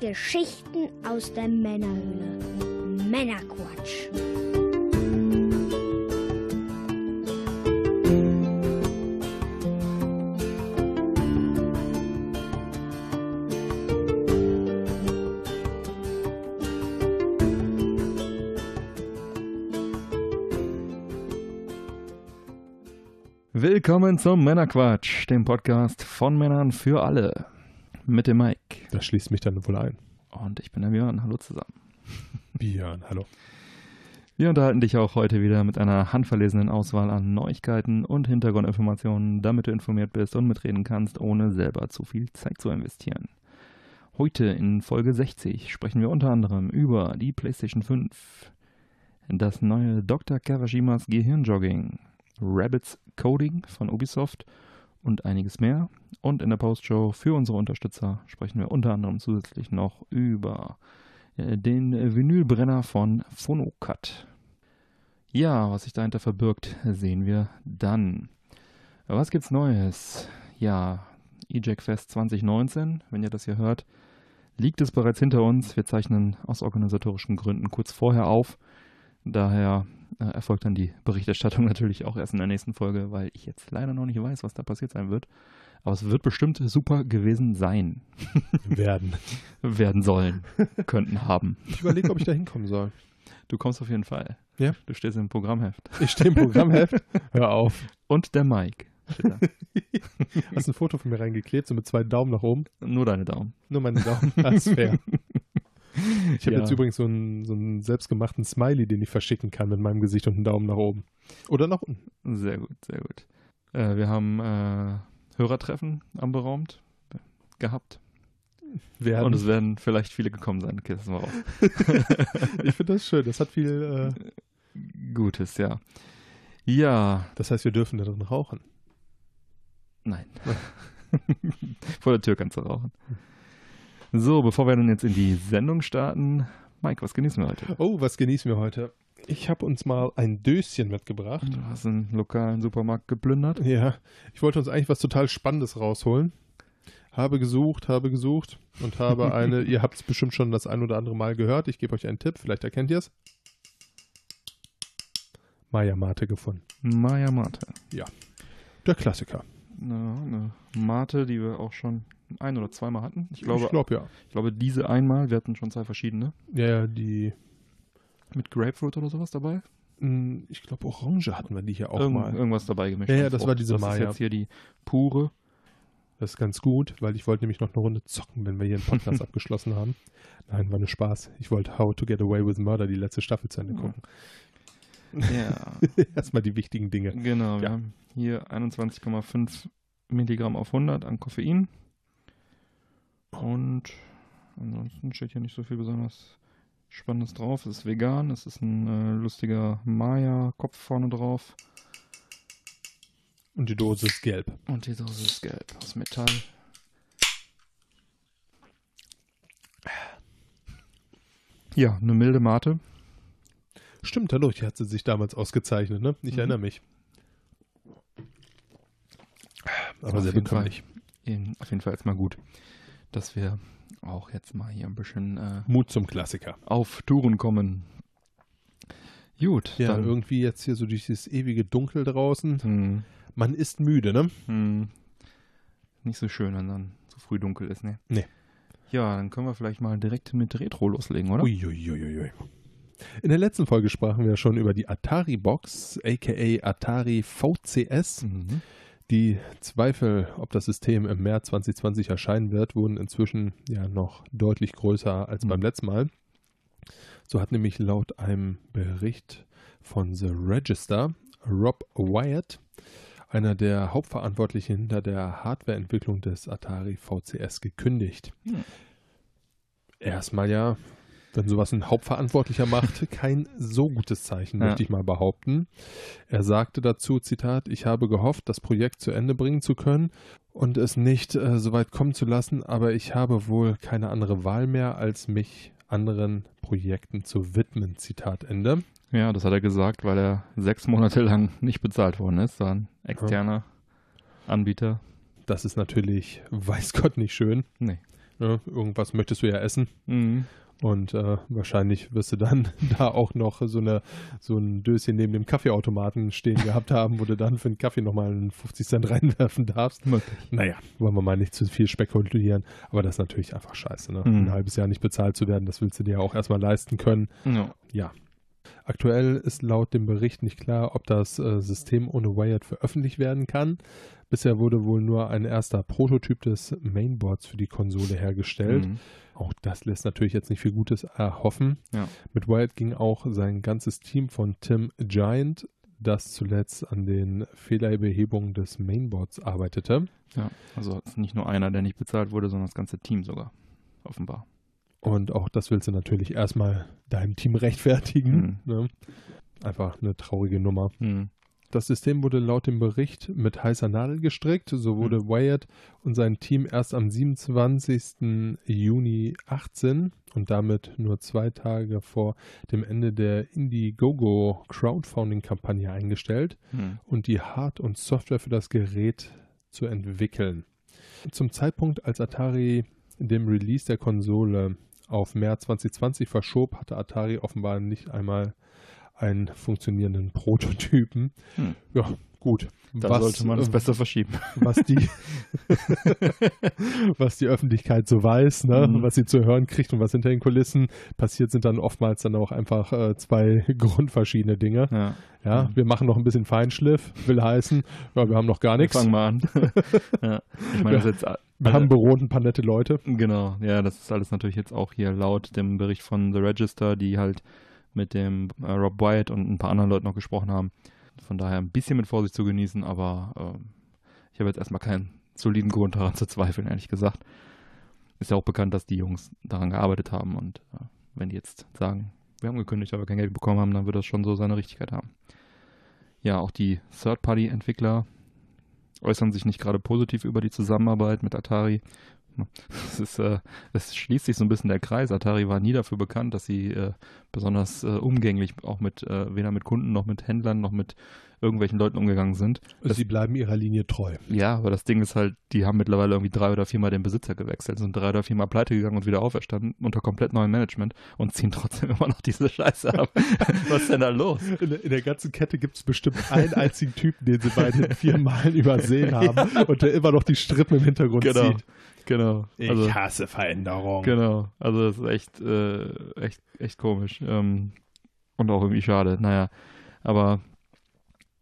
Geschichten aus der Männerhöhle. Männerquatsch. Willkommen zum Männerquatsch, dem Podcast von Männern für alle. Mit dem Mike. Das schließt mich dann wohl ein. Und ich bin der Björn. Hallo zusammen. Björn, hallo. Wir unterhalten dich auch heute wieder mit einer handverlesenen Auswahl an Neuigkeiten und Hintergrundinformationen, damit du informiert bist und mitreden kannst, ohne selber zu viel Zeit zu investieren. Heute in Folge 60 sprechen wir unter anderem über die PlayStation 5, das neue Dr. Kawashimas Gehirnjogging, Rabbits Coding von Ubisoft und einiges mehr. Und in der Postshow für unsere Unterstützer sprechen wir unter anderem zusätzlich noch über äh, den Vinylbrenner von Phonocut. Ja, was sich dahinter verbirgt, sehen wir dann. Was gibt's Neues? Ja, EJAC Fest 2019, wenn ihr das hier hört, liegt es bereits hinter uns. Wir zeichnen aus organisatorischen Gründen kurz vorher auf. Daher äh, erfolgt dann die Berichterstattung natürlich auch erst in der nächsten Folge, weil ich jetzt leider noch nicht weiß, was da passiert sein wird. Aber es wird bestimmt super gewesen sein. Werden. Werden sollen. könnten haben. Ich überlege, ob ich da hinkommen soll. Du kommst auf jeden Fall. Ja? Du stehst im Programmheft. Ich stehe im Programmheft. Hör auf. Und der Mike. Hast ein Foto von mir reingeklebt, so mit zwei Daumen nach oben. Nur deine Daumen. Nur meine Daumen. Das ist fair. Ich habe Ja. jetzt übrigens so einen, so einen selbstgemachten Smiley, den ich verschicken kann mit meinem Gesicht und einem Daumen nach oben. Oder nach unten. Sehr gut, sehr gut. Äh, wir haben äh, Hörertreffen anberaumt gehabt. Werden. Und es werden vielleicht viele gekommen sein. Okay, das mal auf. ich finde das schön. Das hat viel. Äh, Gutes, ja. Ja, das heißt, wir dürfen da drin rauchen. nein. Vor der Tür kannst du rauchen. So, bevor wir dann jetzt in die Sendung starten, Mike, was genießen wir heute? Oh, was genießen wir heute? Ich habe uns mal ein Döschen mitgebracht. Du hast einen lokalen Supermarkt geplündert. Ja, ich wollte uns eigentlich was total Spannendes rausholen. Habe gesucht, habe gesucht und habe eine, ihr habt es bestimmt schon das ein oder andere Mal gehört. Ich gebe euch einen Tipp, vielleicht erkennt ihr es. Maya Mate gefunden. Maya Mate. Der Klassiker. Ja, eine Mate, die wir auch schon ein oder zweimal hatten. Ich glaube, ich glaube ja. ich glaube, diese einmal, wir hatten schon zwei verschiedene. Ja, ja, die, Mit Grapefruit oder sowas dabei? mh, ich glaube Orange hatten wir die hier auch Irgend, mal. Irgendwas dabei gemischt. Ja, ja, das war diese Das Maya. ist jetzt hier die pure. Das ist ganz gut, weil ich wollte nämlich noch eine Runde zocken, wenn wir hier einen Podcast abgeschlossen haben. Nein, war nur Spaß. Ich wollte How to Get Away with Murder, die letzte Staffel zu Ende Ja. gucken. Ja, Erstmal die wichtigen Dinge. genau. Wir Ja. haben hier 21,5 Milligramm auf 100 an Koffein. Und ansonsten steht hier nicht so viel besonders Spannendes drauf. Es ist vegan, es ist ein äh, lustiger Maya-Kopf vorne drauf. Und die Dose ist gelb. Und die Dose ist gelb aus Metall. Ja, eine milde Mate. Stimmt, dadurch hat sie sich damals ausgezeichnet, ne? Ich Mhm. erinnere mich. Aber sehr bekömmlich. Auf jeden Fall erstmal gut, dass wir auch jetzt mal hier ein bisschen äh, Mut zum Klassiker. auf Touren kommen. Gut, Ja, dann irgendwie jetzt hier so durch dieses ewige Dunkel draußen. hm, Man ist müde, ne? hm, nicht so schön, wenn dann so früh dunkel ist, ne? Nee. Ja, dann können wir vielleicht mal direkt mit Retro loslegen, oder? Uiuiuiui. In der letzten Folge sprachen wir schon über die Atari Box, aka Atari VCS. Mhm. Die Zweifel, ob das System im März 2020 erscheinen wird, wurden inzwischen ja noch deutlich größer als Mhm. beim letzten Mal. So hat nämlich laut einem Bericht von The Register Rob Wyatt, einer der Hauptverantwortlichen hinter der Hardwareentwicklung des Atari VCS, gekündigt. Hm. Erstmal ja, wenn sowas ein Hauptverantwortlicher macht, kein so gutes Zeichen, Ja. möchte ich mal behaupten. Er sagte dazu, Zitat, ich habe gehofft, das Projekt zu Ende bringen zu können und es nicht äh, so weit kommen zu lassen, aber ich habe wohl keine andere Wahl mehr, als mich anderen Projekten zu widmen. Zitat Ende. Ja, das hat er gesagt, weil er sechs Monate lang nicht bezahlt worden ist. Ein externer Anbieter. Das ist natürlich, weiß Gott, nicht schön. Nee. Ne? Irgendwas möchtest du ja essen. Mhm. Und äh, wahrscheinlich wirst du dann da auch noch so, eine, so ein Döschen neben dem Kaffeeautomaten stehen gehabt haben, wo du dann für den Kaffee nochmal einen 50 Cent reinwerfen darfst. Naja, wollen wir mal nicht zu viel spekulieren. Aber das ist natürlich einfach scheiße. Ne? Mhm. Ein halbes Jahr nicht bezahlt zu werden, das willst du dir ja auch erstmal leisten können. Ja. Ja. Aktuell ist laut dem Bericht nicht klar, ob das äh, System ohne Wired veröffentlicht werden kann. Bisher wurde wohl nur ein erster Prototyp des Mainboards für die Konsole hergestellt. Mhm. Auch das lässt natürlich jetzt nicht viel Gutes erhoffen. Ja. Mit Wired ging auch sein ganzes Team von Tim Giant, das zuletzt an den Fehlerbehebungen des Mainboards arbeitete. ja. Also nicht nur einer, der nicht bezahlt wurde, sondern das ganze Team sogar. Offenbar. Und auch das willst du natürlich erstmal deinem Team rechtfertigen. Ne? Einfach eine traurige Nummer. Mhm. Das System wurde laut dem Bericht mit heißer Nadel gestrickt. So wurde Wyatt und sein Team erst am 27. Juni 18 und damit nur zwei Tage vor dem Ende der Indiegogo Crowdfunding-Kampagne eingestellt Mhm. und die Hard- und Software für das Gerät zu entwickeln. Zum Zeitpunkt, als Atari dem Release der Konsole auf März 2020 verschob, hatte Atari offenbar nicht einmal einen funktionierenden Prototypen. Hm. Ja, gut. Da sollte man es äh, besser verschieben. was die, was die Öffentlichkeit so weiß, ne? Mhm. was sie zu hören kriegt und was hinter den Kulissen passiert, sind dann oftmals dann auch einfach äh, zwei grundverschiedene Dinge. Ja. Ja, Mhm. wir machen noch ein bisschen Feinschliff, will heißen, ja, wir haben noch gar nichts. Fangen wir an. ja. Ich meine, das jetzt Wir haben und ein paar nette Leute. Genau, ja, das ist alles natürlich jetzt auch hier laut dem Bericht von The Register, die halt mit dem äh, Rob Wyatt und ein paar anderen Leuten noch gesprochen haben. Von daher ein bisschen mit Vorsicht zu genießen, aber ähm, ich habe jetzt erstmal keinen soliden Grund daran zu zweifeln, ehrlich gesagt. Ist ja auch bekannt, dass die Jungs daran gearbeitet haben und äh, wenn die jetzt sagen, wir haben gekündigt, aber kein Geld bekommen haben, dann wird das schon so seine Richtigkeit haben. Ja, auch die Third-Party-Entwickler äußern sich nicht gerade positiv über die Zusammenarbeit mit Atari. Es, ist, äh, es schließt sich so ein bisschen der Kreis. Atari war nie dafür bekannt, dass sie äh, besonders äh, umgänglich auch mit, äh, weder mit Kunden noch mit Händlern noch mit irgendwelchen Leuten umgegangen sind. Das- Sie bleiben ihrer Linie treu. Ja, aber das Ding ist halt, die haben mittlerweile irgendwie drei oder viermal den Besitzer gewechselt, sind drei oder viermal pleite gegangen und wieder auferstanden unter komplett neuem Management und ziehen trotzdem immer noch diese Scheiße ab. Was ist denn da los? In der, in der ganzen Kette gibt es bestimmt einen einzigen Typen, den sie bei den vier Malen übersehen haben und der immer noch die Strippen im Hintergrund Genau. zieht. Genau. Also, hasse Veränderung. Genau, also das ist echt, äh, echt, echt komisch. Ähm, und auch irgendwie schade. Naja, aber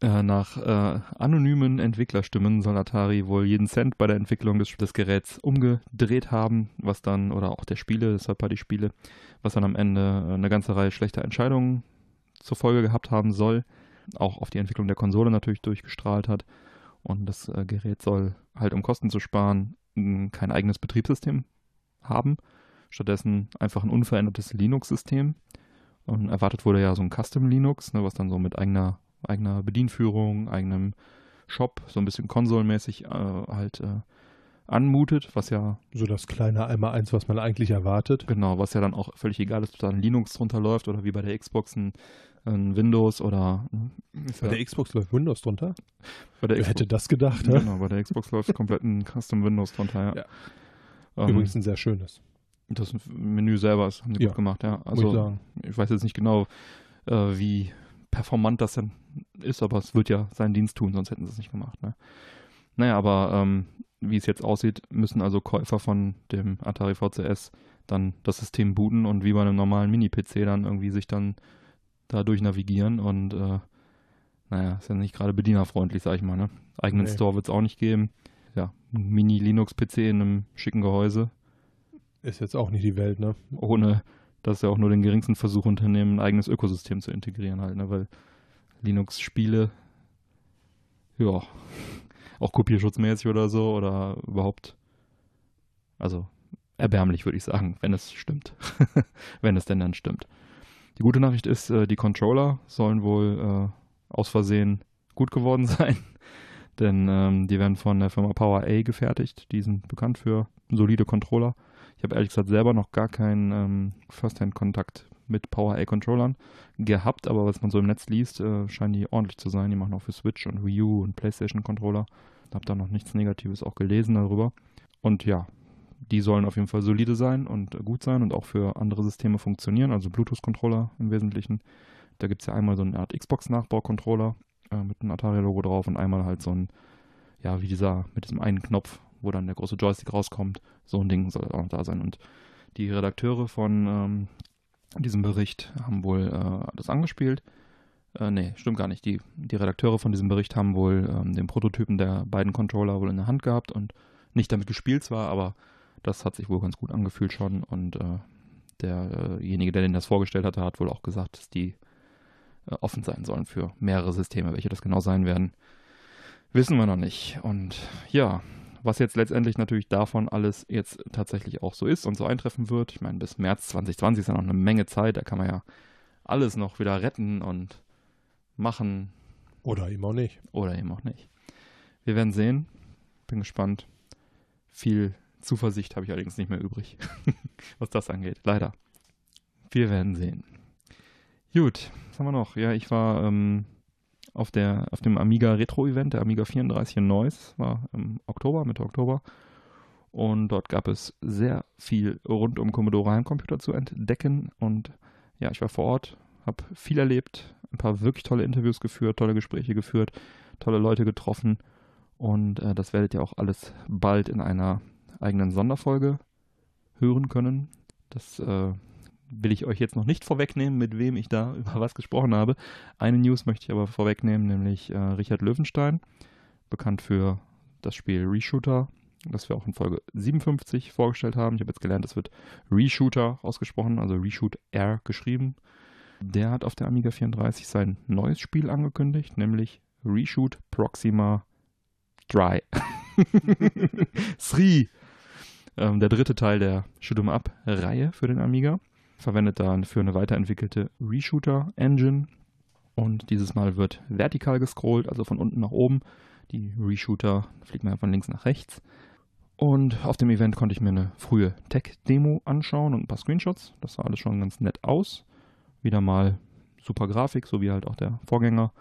äh, nach äh, anonymen Entwicklerstimmen soll Atari wohl jeden Cent bei der Entwicklung des, des Geräts umgedreht haben, was dann, oder auch der Spiele, des Third-Party-Spiele, was dann am Ende äh, eine ganze Reihe schlechter Entscheidungen zur Folge gehabt haben soll. Auch auf die Entwicklung der Konsole natürlich durchgestrahlt hat. Und das äh, Gerät soll halt, um Kosten zu sparen, kein eigenes Betriebssystem haben. Stattdessen einfach ein unverändertes Linux-System. Und erwartet wurde ja so ein Custom Linux, ne, was dann so mit eigener, eigener Bedienführung, eigenem Shop, so ein bisschen konsolmäßig äh, halt äh, anmutet, was ja, So das kleine einmal eins, was man eigentlich erwartet. genau, was ja dann auch völlig egal ist, ob da ein Linux drunter läuft oder wie bei der Xbox ein, ein Windows oder hm, Bei ja, der Xbox läuft Windows drunter. bei der Wer Xbox, hätte das gedacht? Ne? genau, bei der Xbox läuft komplett ein Custom Windows drunter, ja. Ja. Ähm, Übrigens ein sehr schönes, Das Menü selber ist, haben sie Ja, gut gemacht, ja. Also ich ich weiß jetzt nicht genau, äh, wie performant das denn ist, aber es wird ja seinen Dienst tun, sonst hätten sie es nicht gemacht. Ne? Naja, aber ähm, wie es jetzt aussieht, müssen also Käufer von dem Atari VCS dann das System booten und wie bei einem normalen Mini-PC dann irgendwie sich dann da durch navigieren und äh, naja, ist ja nicht gerade bedienerfreundlich, sag ich mal. Ne? Eigenen Nee. Store wird es auch nicht geben. Ja, ein Mini-Linux-PC in einem schicken Gehäuse Ist jetzt auch nicht die Welt, ne? ohne dass sie auch nur den geringsten Versuch unternehmen, ein eigenes Ökosystem zu integrieren halt, ne? weil Linux-Spiele, ja, auch kopierschutzmäßig oder so oder überhaupt, also erbärmlich würde ich sagen, wenn es stimmt, wenn es denn dann stimmt. Die gute Nachricht ist, äh, die Controller sollen wohl äh, aus Versehen gut geworden sein, denn ähm, die werden von der Firma Power A gefertigt, die sind bekannt für solide Controller. Ich habe ehrlich gesagt selber noch gar keinen ähm, First-Hand-Kontakt mit Power-A-Controllern gehabt, aber was man so im Netz liest, äh, scheinen die ordentlich zu sein. Die machen auch für Switch und Wii U und PlayStation-Controller. Habe da noch nichts Negatives auch gelesen darüber. Und ja, die sollen auf jeden Fall solide sein und gut sein und auch für andere Systeme funktionieren, also Bluetooth-Controller im Wesentlichen. Da gibt es ja einmal so eine Art Xbox-Nachbau-Controller äh, mit einem Atari-Logo drauf und einmal halt so ein, ja, wie dieser, mit diesem einen Knopf, wo dann der große Joystick rauskommt. So ein Ding soll auch noch da sein. Und die Redakteure von ähm, diesem Bericht haben wohl äh, das angespielt. Äh, nee, stimmt gar nicht. Die, die Redakteure von diesem Bericht haben wohl ähm, den Prototypen der beiden Controller wohl in der Hand gehabt und nicht damit gespielt zwar, aber das hat sich wohl ganz gut angefühlt schon. Und äh, derjenige, der den das vorgestellt hatte, hat wohl auch gesagt, dass die äh, offen sein sollen für mehrere Systeme. Welche das genau sein werden, wissen wir noch nicht. Und ja, was jetzt letztendlich natürlich davon alles jetzt tatsächlich auch so ist und so eintreffen wird. Ich meine, bis März 2020 ist ja noch eine Menge Zeit, da kann man ja alles noch wieder retten und machen. Oder eben auch nicht. Oder eben auch nicht. Wir werden sehen. Bin gespannt. Viel Zuversicht habe ich allerdings nicht mehr übrig, was das angeht. Leider. Wir werden sehen. Gut, was haben wir noch? Ja, ich war ähm, auf, der, auf dem Amiga Retro Event, der Amiga 34 in Neuss, war im Oktober, Mitte Oktober. Und dort gab es sehr viel rund um Commodore Heimcomputer zu entdecken. Und ja, ich war vor Ort, habe viel erlebt, ein paar wirklich tolle Interviews geführt, tolle Gespräche geführt, tolle Leute getroffen. Und äh, das werdet ihr auch alles bald in einer eigenen Sonderfolge hören können. Das äh, will ich euch jetzt noch nicht vorwegnehmen, mit wem ich da über was gesprochen habe. Eine News möchte ich aber vorwegnehmen, nämlich äh, Richard Löwenstein, bekannt für das Spiel Reshooter, das wir auch in Folge 57 vorgestellt haben. Ich habe jetzt gelernt, es wird Reshooter ausgesprochen, also Reshoot R geschrieben. Der hat auf der Amiga 34 sein neues Spiel angekündigt, nämlich Reshoot Proxima Dry. Sri. Ähm, der dritte Teil der Shoot'em Up-Reihe für den Amiga verwendet dann für eine weiterentwickelte Reshooter-Engine. Und dieses Mal wird vertikal gescrollt, also von unten nach oben. Die Reshooter fliegt man von links nach rechts. Und auf dem Event konnte ich mir eine frühe Tech-Demo anschauen und ein paar Screenshots. Das sah alles schon ganz nett aus. Wieder mal super Grafik, so wie halt auch der Vorgänger.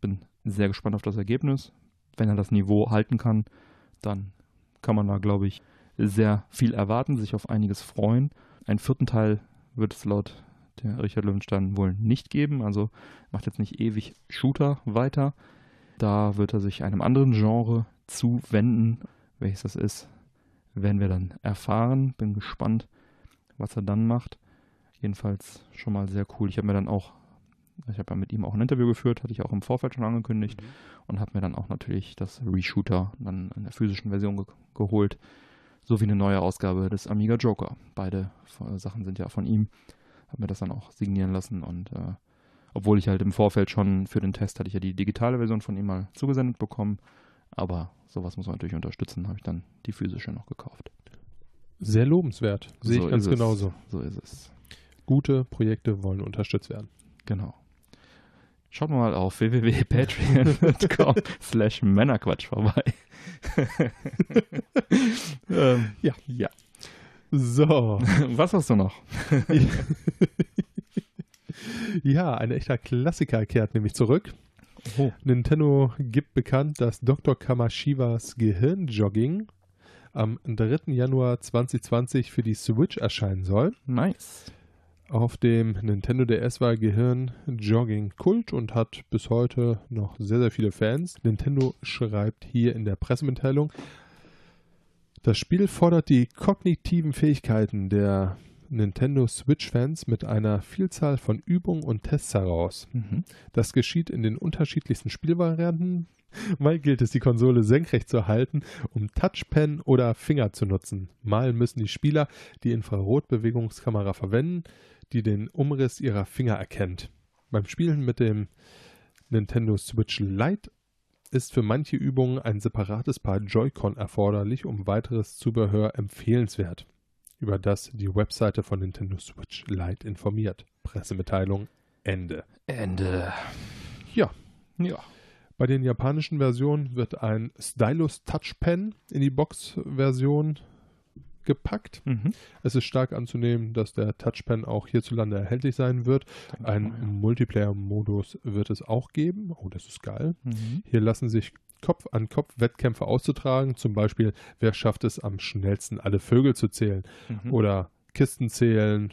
Bin sehr gespannt auf das Ergebnis. Wenn er das Niveau halten kann, dann kann man da, glaube ich, sehr viel erwarten, sich auf einiges freuen. Einen vierten Teil wird es laut der Richard Löwenstein wohl nicht geben. Also macht jetzt nicht ewig Shooter weiter. Da wird er sich einem anderen Genre zuwenden. Welches das ist, werden wir dann erfahren. Bin gespannt, was er dann macht. Jedenfalls schon mal sehr cool. Ich habe mir dann auch, ich habe ja mit ihm auch ein Interview geführt, hatte ich auch im Vorfeld schon angekündigt mhm. und habe mir dann auch natürlich das Reshooter dann in der physischen Version ge geholt sowie eine neue Ausgabe des Amiga Joker. Beide Sachen sind ja von ihm. Habe mir das dann auch signieren lassen und äh, obwohl ich halt im Vorfeld schon für den Test hatte ich ja die digitale Version von ihm mal zugesendet bekommen, aber sowas muss man natürlich unterstützen, habe ich dann die physische noch gekauft. Sehr lobenswert, sehe so ich ganz genauso. So ist es. Gute Projekte wollen unterstützt werden. Genau. Schaut mal auf www.patreon.com slash Männerquatsch vorbei. ähm, ja. Ja. So. Was hast du noch? ja, ein echter Klassiker kehrt nämlich zurück. Oh. Nintendo gibt bekannt, dass Dr. Kamashiwas Gehirnjogging am 3. Januar 2020 für die Switch erscheinen soll. Nice. Auf dem Nintendo DS war Gehirn Jogging Kult und hat bis heute noch sehr, sehr viele Fans. Nintendo schreibt hier in der Pressemitteilung, das Spiel fordert die kognitiven Fähigkeiten der Nintendo Switch-Fans mit einer Vielzahl von Übungen und Tests heraus. Mhm. Das geschieht in den unterschiedlichsten Spielvarianten. Mal gilt es, die Konsole senkrecht zu halten, um Touchpen oder Finger zu nutzen. Mal müssen die Spieler die Infrarotbewegungskamera verwenden, die den Umriss ihrer Finger erkennt. Beim Spielen mit dem Nintendo Switch Lite ist für manche Übungen ein separates Paar Joy-Con erforderlich, um weiteres Zubehör empfehlenswert, über das die Webseite von Nintendo Switch Lite informiert. Pressemitteilung Ende. Ende. Ja. Ja. Bei den japanischen Versionen wird ein Stylus Touch Pen in die Box-Version gepackt. Mhm. Es ist stark anzunehmen, dass der Touchpen auch hierzulande erhältlich sein wird. Ein ja. Multiplayer-Modus wird es auch geben. Oh, das ist geil. Mhm. Hier lassen sich Kopf-an-Kopf-Wettkämpfe auszutragen. Zum Beispiel, wer schafft es am schnellsten, alle Vögel zu zählen Mhm. oder Kisten zählen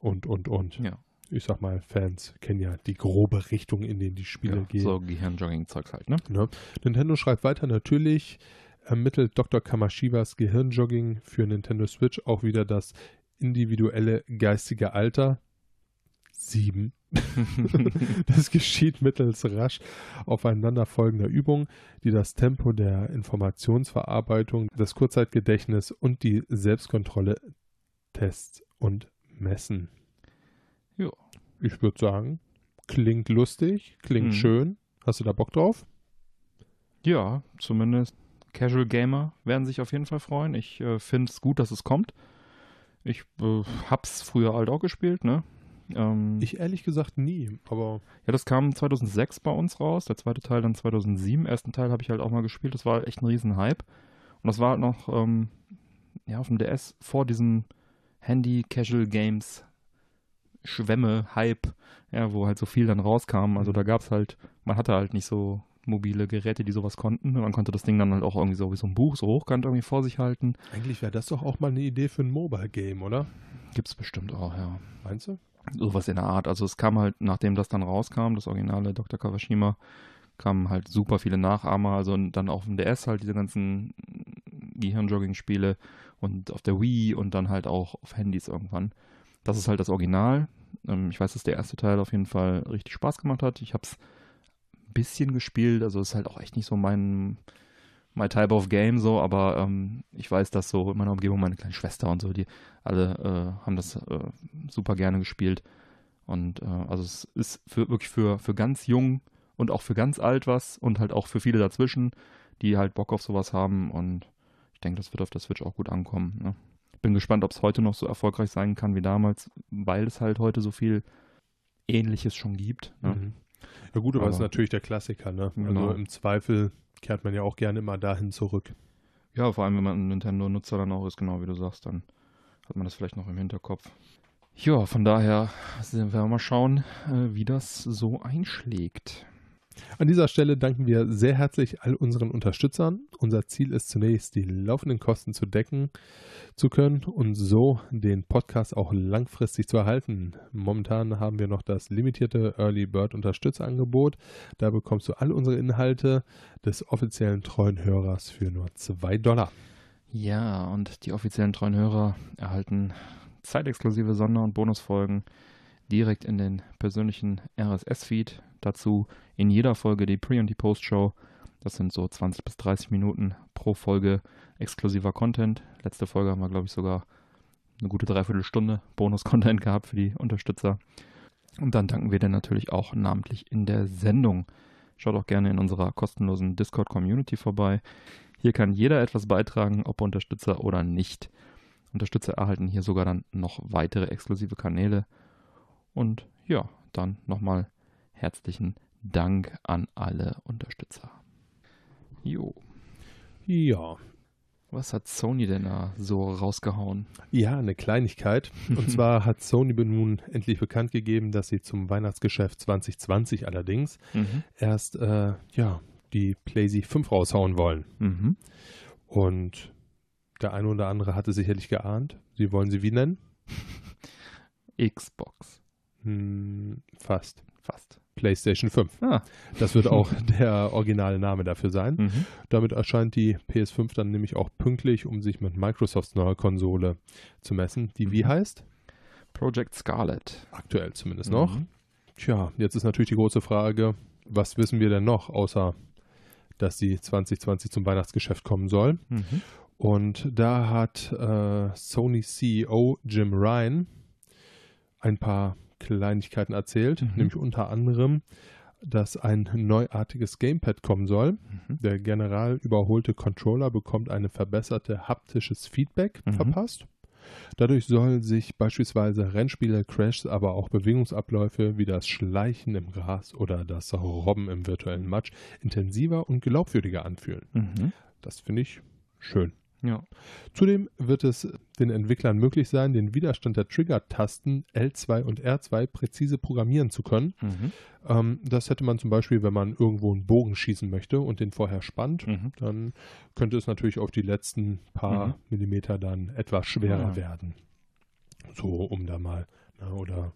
und, und, und. ja, Ich sag mal, Fans kennen ja die grobe Richtung, in die die Spiele ja, gehen. so Gehirnjogging-Zeugs halt, ne? Ne? Nintendo schreibt weiter, natürlich ermittelt Dr. Kamashivas Gehirnjogging für Nintendo Switch auch wieder das individuelle geistige Alter. Sieben. Das geschieht mittels rasch aufeinanderfolgender Übungen, die das Tempo der Informationsverarbeitung, das Kurzzeitgedächtnis und die Selbstkontrolle tests und messen. Ja. Ich würde sagen, klingt lustig, klingt Mhm. schön. Hast du da Bock drauf? Ja, zumindest Casual Gamer werden sich auf jeden Fall freuen. Ich äh, finde es gut, dass es kommt. Ich äh, hab's früher halt auch gespielt, ne? Ähm, Ich ehrlich gesagt nie, aber ja, das kam 2006 bei uns raus, der zweite Teil dann 2007. Ersten Teil habe ich halt auch mal gespielt, das war echt ein Riesenhype. Und das war halt noch, ähm, ja, auf dem DS vor diesem Handy-Casual-Games Schwämme, Hype, ja, wo halt so viel dann rauskam. Also da gab es halt, man hatte halt nicht so mobile Geräte, die sowas konnten. Man konnte das Ding dann halt auch irgendwie so wie so ein Buch so hochkant irgendwie vor sich halten. eigentlich wäre das doch auch mal eine Idee für ein Mobile Game, oder? Gibt's bestimmt auch, ja. Meinst du? Sowas in der Art. Also es kam halt, nachdem das dann rauskam, das originale Dr. Kawashima, kamen halt super viele Nachahmer. Also dann auf dem DS halt diese ganzen Gehirnjogging-Spiele und auf der Wii und dann halt auch auf Handys irgendwann. Das ist halt das Original. Ähm, ich weiß, dass der erste Teil auf jeden Fall richtig Spaß gemacht hat. Ich habe es bisschen gespielt, also ist halt auch echt nicht so mein my type of game so, aber ähm, ich weiß, dass so in meiner Umgebung meine kleine Schwester und so, die alle äh, haben das äh, super gerne gespielt. Und äh, also es ist für, wirklich für, für ganz jung und auch für ganz alt was und halt auch für viele dazwischen, die halt Bock auf sowas haben und ich denke, das wird auf der Switch auch gut ankommen. Ne? Bin gespannt, ob es heute noch so erfolgreich sein kann wie damals, weil es halt heute so viel Ähnliches schon gibt. Ne? Mhm. Ja gut, aber es ist Aber- natürlich der Klassiker, ne? Genau. Also im Zweifel kehrt man ja auch gerne immer dahin zurück. Ja, vor allem, wenn man ein Nintendo-Nutzer dann auch ist, genau wie du sagst, dann hat man das vielleicht noch im Hinterkopf. Ja, von daher werden wir mal schauen, äh, wie das so einschlägt. An dieser Stelle danken wir sehr herzlich all unseren Unterstützern. Unser Ziel ist zunächst, die laufenden Kosten zu decken zu können und so den Podcast auch langfristig zu erhalten. Momentan haben wir noch das limitierte Early Bird Unterstützerangebot. Da bekommst du alle unsere Inhalte des offiziellen treuen Hörers für nur 2 Dollar. Ja, und die offiziellen treuen Hörer erhalten zeitexklusive Sonder- und Bonusfolgen direkt in den persönlichen RSS-Feed. Dazu in jeder Folge die Pre- und die Post-Show. Das sind so 20 bis 30 Minuten pro Folge exklusiver Content. Letzte Folge haben wir, glaube ich, sogar eine gute Dreiviertelstunde Bonus-Content gehabt für die Unterstützer. Und dann danken wir dir natürlich auch namentlich in der Sendung. Schaut auch gerne in unserer kostenlosen Discord-Community vorbei. Hier kann jeder etwas beitragen, ob Unterstützer oder nicht. Unterstützer erhalten hier sogar dann noch weitere exklusive Kanäle. Und ja, dann nochmal herzlichen Dank an alle Unterstützer. Jo, Ja, was hat Sony denn da so rausgehauen? Ja, eine Kleinigkeit. Und zwar hat Sony nun endlich bekannt gegeben, dass sie zum Weihnachtsgeschäft 2020 allerdings Mhm. erst äh, ja, die PlayStation 5 raushauen wollen. Mhm. Und der eine oder andere hatte sicherlich geahnt. Sie wollen sie wie nennen? Xbox. Hm, fast. Fast. PlayStation 5. Ah. Das wird auch der originale Name dafür sein. Mhm. Damit erscheint die PS5 dann nämlich auch pünktlich, um sich mit Microsofts neuer Konsole zu messen, die wie Mhm. heißt? Project Scarlet. Aktuell zumindest noch. Mhm. Tja, jetzt ist natürlich die große Frage, was wissen wir denn noch, außer dass die 2020 zum Weihnachtsgeschäft kommen soll. Mhm. Und da hat äh, Sony CEO Jim Ryan ein paar Kleinigkeiten erzählt, Mhm. nämlich unter anderem, dass ein neuartiges Gamepad kommen soll. Mhm. Der general überholte Controller bekommt eine verbesserte haptisches Feedback Mhm. verpasst. Dadurch sollen sich beispielsweise Rennspiele, Crashs, aber auch Bewegungsabläufe wie das Schleichen im Gras oder das Robben im virtuellen Matsch intensiver und glaubwürdiger anfühlen. Mhm. Das finde ich schön. Ja. Zudem wird es den Entwicklern möglich sein, den Widerstand der Trigger-Tasten L2 und R2 präzise programmieren zu können. Mhm. Ähm, das hätte man zum Beispiel, wenn man irgendwo einen Bogen schießen möchte und den vorher spannt, Mhm. dann könnte es natürlich auf die letzten paar Mhm. Millimeter dann etwas schwerer Ja. werden. So, um da mal, ne, oder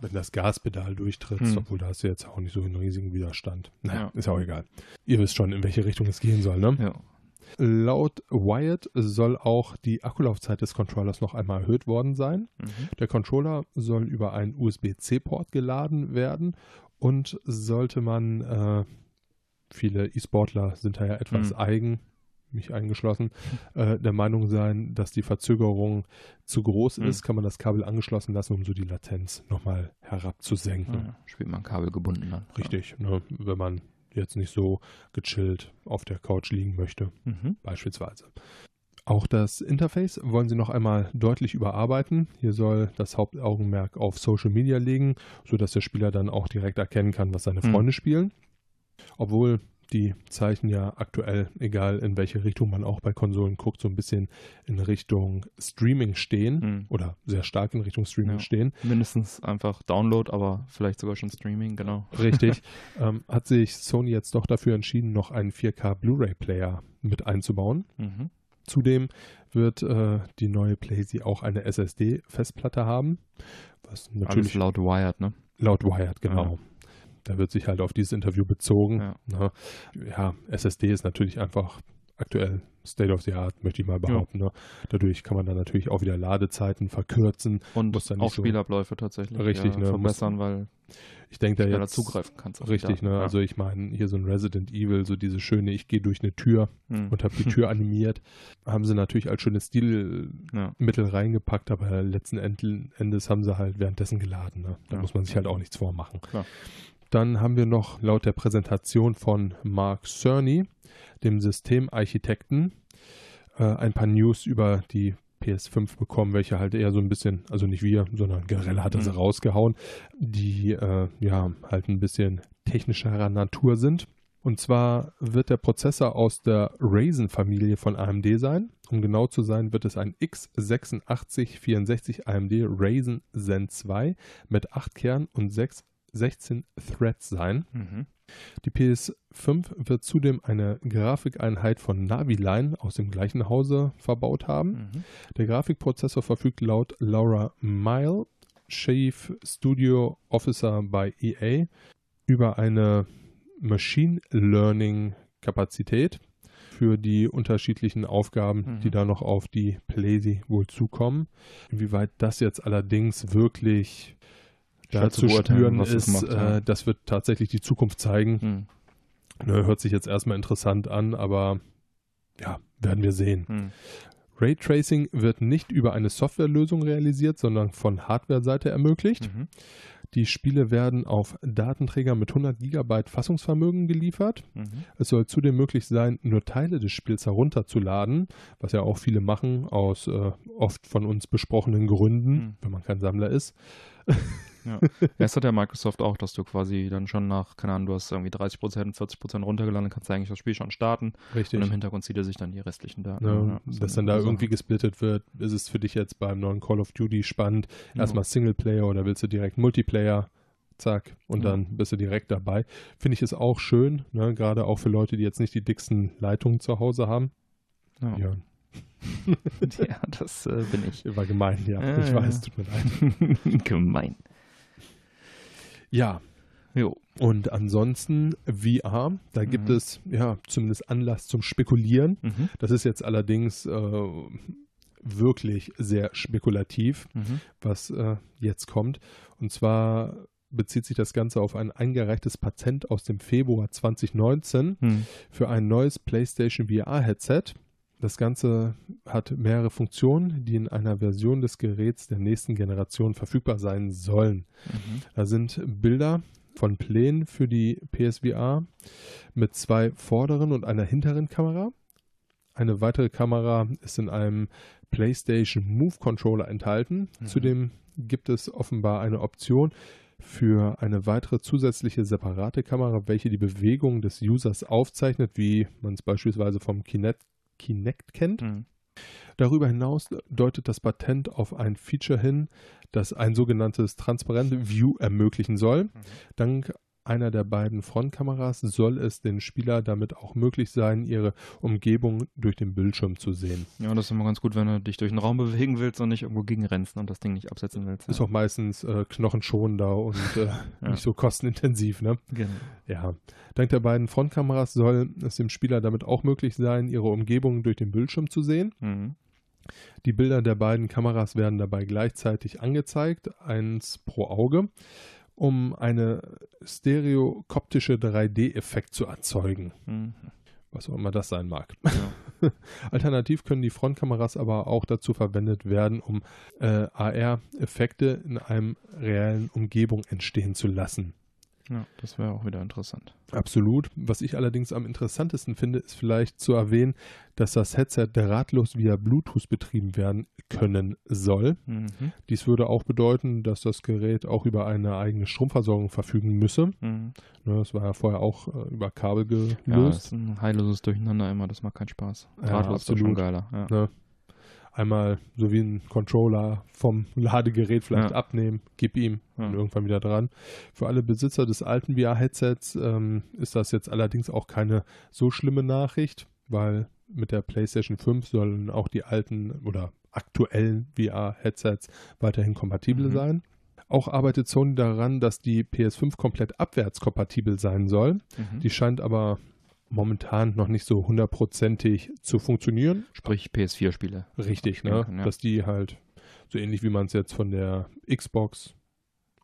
wenn das Gaspedal durchtritt, Mhm. obwohl da hast du jetzt auch nicht so einen riesigen Widerstand. Naja, Ja. ist auch egal. Ihr wisst schon, in welche Richtung es gehen soll, ne? Ja. Laut Wired soll auch die Akkulaufzeit des Controllers noch einmal erhöht worden sein. Mhm. Der Controller soll über einen USB-C-Port geladen werden und sollte man, äh, viele E-Sportler sind da ja etwas Mhm. eigen, mich eingeschlossen, äh, der Meinung sein, dass die Verzögerung zu groß Mhm. ist, kann man das Kabel angeschlossen lassen, um so die Latenz nochmal herabzusenken. Ja, spielt man kabelgebunden dann. Richtig, ne, wenn man jetzt nicht so gechillt auf der Couch liegen möchte. Mhm. beispielsweise. Auch das Interface wollen sie noch einmal deutlich überarbeiten. Hier soll das Hauptaugenmerk auf Social Media liegen, sodass der Spieler dann auch direkt erkennen kann, was seine Hm. Freunde spielen. Obwohl die Zeichen ja aktuell, egal in welche Richtung man auch bei Konsolen guckt, so ein bisschen in Richtung Streaming stehen Mhm. oder sehr stark in Richtung Streaming Ja. stehen. Mindestens einfach Download, aber vielleicht sogar schon Streaming, genau. Richtig. ähm, hat sich Sony jetzt doch dafür entschieden, noch einen 4K Blu-ray-Player mit einzubauen. Mhm. Zudem wird äh, die neue PlayStation auch eine SSD-Festplatte haben, was Alles natürlich laut Wired, ne? laut Wired, genau. Da wird sich halt auf dieses Interview bezogen. Ja. Ne? Ja, SSD ist natürlich einfach aktuell State of the Art, möchte ich mal behaupten. Ne? Dadurch kann man dann natürlich auch wieder Ladezeiten verkürzen. Und Muss dann auch so- Spielabläufe tatsächlich Richtig, ja, ne, verbessern, weil Ich denke da jetzt zugreifen kannst. die richtig, ne? Ja. Also ich meine, hier so ein Resident Evil, so diese schöne, ich gehe durch eine Tür Mhm. und habe die Tür animiert, haben sie natürlich als schönes Stilmittel ja. reingepackt, aber letzten End- Endes haben sie halt währenddessen geladen. Ne? Da Ja. muss man sich halt auch nichts vormachen. Klar. Dann haben wir noch laut der Präsentation von Mark Cerny, dem Systemarchitekten, äh, ein paar News über die PS5 bekommen, welche halt eher so ein bisschen, also nicht wir, sondern generell hat er sie Mhm. rausgehauen, die äh, ja halt ein bisschen technischerer Natur sind. Und zwar wird der Prozessor aus der Ryzen-Familie von AMD sein. Um genau zu sein, wird es ein x8664 AMD Ryzen Zen 2 mit 8 Kernen und 6, 16 Threads sein. Mhm. Die PS5 wird zudem eine Grafikeinheit von Naviline aus dem gleichen Hause verbaut haben. Mhm. Der Grafikprozessor verfügt laut Laura Mile, Chief Studio Officer bei EA, über eine Machine Learning Kapazität für die unterschiedlichen Aufgaben, Mhm. die da noch auf die Playsee wohl zukommen. Inwieweit das jetzt allerdings wirklich da zu beurteilen, spüren ist, macht, ja. äh, das wird tatsächlich die Zukunft zeigen. Mhm. Ne, hört sich jetzt erstmal interessant an, aber ja, werden wir sehen. Mhm. Raytracing wird nicht über eine Softwarelösung realisiert, sondern von Hardware-Seite ermöglicht. Mhm. Die Spiele werden auf Datenträger mit 100 GB Fassungsvermögen geliefert. Mhm. Es soll zudem möglich sein, nur Teile des Spiels herunterzuladen, was ja auch viele machen, aus äh, oft von uns besprochenen Gründen, Mhm. wenn man kein Sammler ist. Ja. Erst hat ja Microsoft auch, dass du quasi dann schon nach, keine Ahnung, du hast irgendwie 30%, 40% runtergeladen, kannst du eigentlich das Spiel schon starten Richtig. und im Hintergrund zieht er sich dann die restlichen Daten. Ja, so dass eine dann da Sache. irgendwie gesplittet wird, ist es für dich jetzt beim neuen Call of Duty spannend, Ja. erstmal Singleplayer oder willst du direkt Multiplayer? Zack, und Ja. dann bist du direkt dabei. Finde ich es auch schön, ne? gerade auch für Leute, die jetzt nicht die dicksten Leitungen zu Hause haben. Ja, Ja, ja das äh, bin ich. war gemein, ja. Ja, ich ja. weiß, tut mir leid. Gemein. Ja, Jo. und ansonsten VR, da gibt Mhm. es ja zumindest Anlass zum Spekulieren. Mhm. Das ist jetzt allerdings äh, wirklich sehr spekulativ. Mhm. was äh, jetzt kommt. Und zwar bezieht sich das Ganze auf ein eingereichtes Patent aus dem Februar 2019 Mhm. für ein neues PlayStation VR-Headset. Das Ganze hat mehrere Funktionen, die in einer Version des Geräts der nächsten Generation verfügbar sein sollen. Mhm. Da sind Bilder von Plänen für die PSVR mit zwei vorderen und einer hinteren Kamera. Eine weitere Kamera ist in einem PlayStation Move Controller enthalten. Mhm. Zudem gibt es offenbar eine Option für eine weitere zusätzliche separate Kamera, welche die Bewegung des Users aufzeichnet, wie man es beispielsweise vom Kinect Kinect kennt. Mhm. Darüber hinaus deutet das Patent auf ein Feature hin, das ein sogenanntes transparente View ermöglichen soll. Dank einer der beiden Frontkameras soll es den Spieler damit auch möglich sein, ihre Umgebung durch den Bildschirm zu sehen. Ja, das ist immer ganz gut, wenn du dich durch den Raum bewegen willst und nicht irgendwo gegenrennst und das Ding nicht absetzen willst. Ist ja. auch meistens äh, knochenschonender und äh, Ja. nicht so kostenintensiv, ne? Genau. Ja. Dank der beiden Frontkameras soll es dem Spieler damit auch möglich sein, ihre Umgebung durch den Bildschirm zu sehen. Mhm. Die Bilder der beiden Kameras werden dabei gleichzeitig angezeigt, eins pro Auge, um eine stereokoptische 3D-Effekt zu erzeugen. Mhm. Was auch immer das sein mag. Ja. Alternativ können die Frontkameras aber auch dazu verwendet werden, um äh, AR-Effekte in einem reellen Umgebung entstehen zu lassen. Ja, das wäre auch wieder interessant. Absolut. Was ich allerdings am interessantesten finde, ist vielleicht zu erwähnen, dass das Headset drahtlos via Bluetooth betrieben werden können soll. Mhm. Dies würde auch bedeuten, dass das Gerät auch über eine eigene Stromversorgung verfügen müsse. Mhm. Ne, Das war ja vorher auch äh, über Kabel Ja, das gelöst. ist ein heilloses Durcheinander immer, das macht keinen Spaß. Ja, Drahtlos ist doch schon geiler. Ja. Einmal so wie ein Controller vom Ladegerät vielleicht Ja. abnehmen, gib ihm Ja. und irgendwann wieder dran. Für alle Besitzer des alten VR-Headsets ähm, ist das jetzt allerdings auch keine so schlimme Nachricht, weil mit der PlayStation 5 sollen auch die alten oder aktuellen VR-Headsets weiterhin kompatibel Mhm. sein. Auch arbeitet Sony daran, dass die PS5 komplett abwärtskompatibel sein soll. Mhm. Die scheint aber momentan noch nicht so hundertprozentig zu funktionieren. Sprich PS4-Spiele. Richtig, ne? ja. Dass die halt so ähnlich wie man es jetzt von der Xbox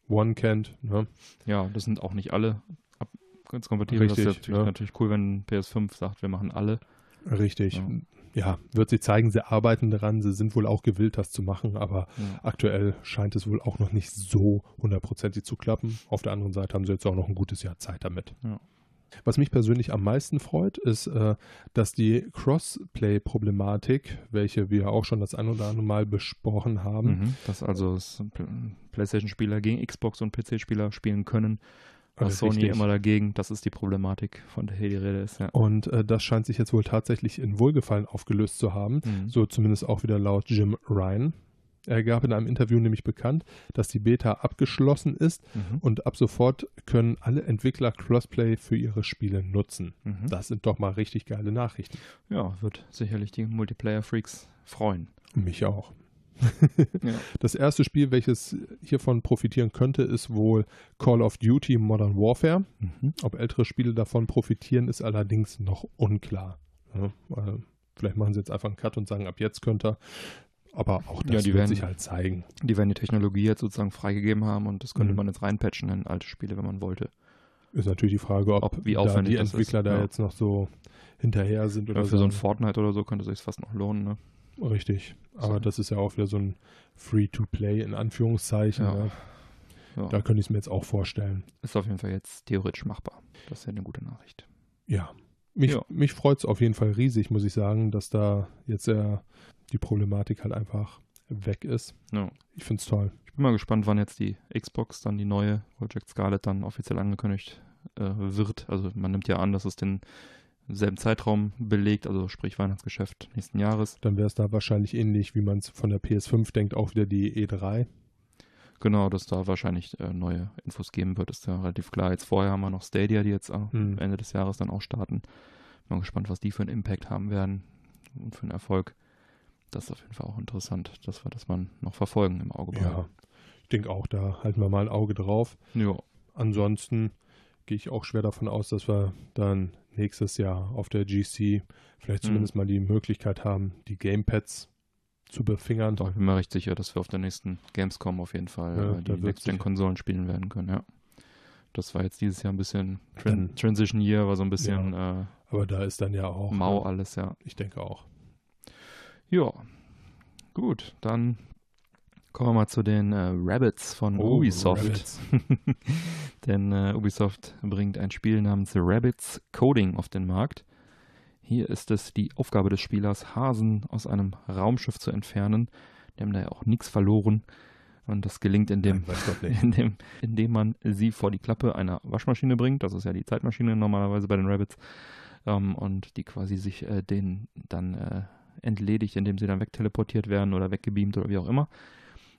One kennt, ne? Ja, das sind auch nicht alle abwärtskompatibel. Das ist Richtig, natürlich, ja. natürlich cool, wenn PS5 sagt, wir machen alle. Richtig. Ja. Ja. wird sich zeigen, sie arbeiten daran, sie sind wohl auch gewillt, das zu machen, aber Ja. aktuell scheint es wohl auch noch nicht so hundertprozentig zu klappen. Auf der anderen Seite haben sie jetzt auch noch ein gutes Jahr Zeit damit. Ja. Was mich persönlich am meisten freut, ist, äh, dass die Crossplay-Problematik, welche wir auch schon das ein oder andere Mal besprochen haben, Mhm. Dass also PlayStation-Spieler gegen Xbox und PC-Spieler spielen können. Was Sony Richtig. immer dagegen, das ist die Problematik, von der hier die Rede ist. Ja. Und äh, das scheint sich jetzt wohl tatsächlich in Wohlgefallen aufgelöst zu haben. Mhm. So zumindest auch wieder laut Jim Ryan. Er gab in einem Interview nämlich bekannt, dass die Beta abgeschlossen ist Mhm. und ab sofort können alle Entwickler Crossplay für ihre Spiele nutzen. Mhm. Das sind doch mal richtig geile Nachrichten. Ja, wird sicherlich die Multiplayer-Freaks freuen. Mich auch. Ja. Das erste Spiel, welches hiervon profitieren könnte, ist wohl Call of Duty Modern Warfare. Mhm. Ob ältere Spiele davon profitieren, ist allerdings noch unklar. Ja, weil vielleicht machen sie jetzt einfach einen Cut und sagen, ab jetzt könnt ihr. Aber auch das Ja, die wird werden- sich halt zeigen. Die werden die Technologie jetzt sozusagen freigegeben haben und das könnte Mhm. man jetzt reinpatchen in alte Spiele, wenn man wollte. Ist natürlich die Frage, ob, Ob- wie da aufwendig die das ist, Entwickler da ja. jetzt noch so hinterher sind oder Ja, für so ein sagen, Fortnite oder so könnte es sich fast noch lohnen. Ne? Richtig. Aber So. das ist ja auch wieder so ein Free-to-Play in Anführungszeichen. Ja. Ne? Ja. Da könnte ich es mir jetzt auch vorstellen. Ist auf jeden Fall jetzt theoretisch machbar. Das ist ja eine gute Nachricht. Ja. Mich, Ja. mich freut es auf jeden Fall riesig, muss ich sagen, dass da jetzt ja die Problematik halt einfach weg ist. Ja. Ich finde es toll. Ich bin mal gespannt, wann jetzt die Xbox, dann die neue Project Scarlet dann offiziell angekündigt äh, wird. Also man nimmt ja an, dass es den selben Zeitraum belegt, also sprich Weihnachtsgeschäft nächsten Jahres. Dann wäre es da wahrscheinlich ähnlich, wie man es von der PS5 denkt, auch wieder die E E3. Genau, dass da wahrscheinlich äh, neue Infos geben wird, ist ja relativ klar. Jetzt vorher haben wir noch Stadia, die jetzt am Hm. Ende des Jahres dann auch starten. Bin mal gespannt, was die für einen Impact haben werden und für einen Erfolg. Das ist auf jeden Fall auch interessant, dass wir das mal noch verfolgen im Auge Ja. behalten. Ich denke auch, da halten wir mal ein Auge drauf. Ja. Ansonsten gehe ich auch schwer davon aus, dass wir dann nächstes Jahr auf der GC vielleicht Mhm. zumindest mal die Möglichkeit haben, die Gamepads zu befingern. Doch, ich bin mir recht sicher, dass wir auf der nächsten Gamescom auf jeden Fall Ja, äh, die wird Next-Gen-Konsolen spielen werden können, ja. Das war jetzt dieses Jahr ein bisschen Tran Transition Year, war so ein bisschen Aber da ist dann ja auch. äh, mau ne? alles, ja. Ich denke auch. Ja, gut, dann kommen wir mal zu den äh, Rabbits von Ubisoft. Oh, Rabbits. Denn äh, Ubisoft bringt ein Spiel namens Rabbits Coding auf den Markt. Hier ist es die Aufgabe des Spielers, Hasen aus einem Raumschiff zu entfernen. Die haben da ja auch nichts verloren. Und das gelingt, indem, indem, indem man sie vor die Klappe einer Waschmaschine bringt. Das ist ja die Zeitmaschine normalerweise bei den Rabbits. ähm, und die quasi sich äh, den dann äh, entledigt, indem sie dann wegteleportiert werden oder weggebeamt oder wie auch immer.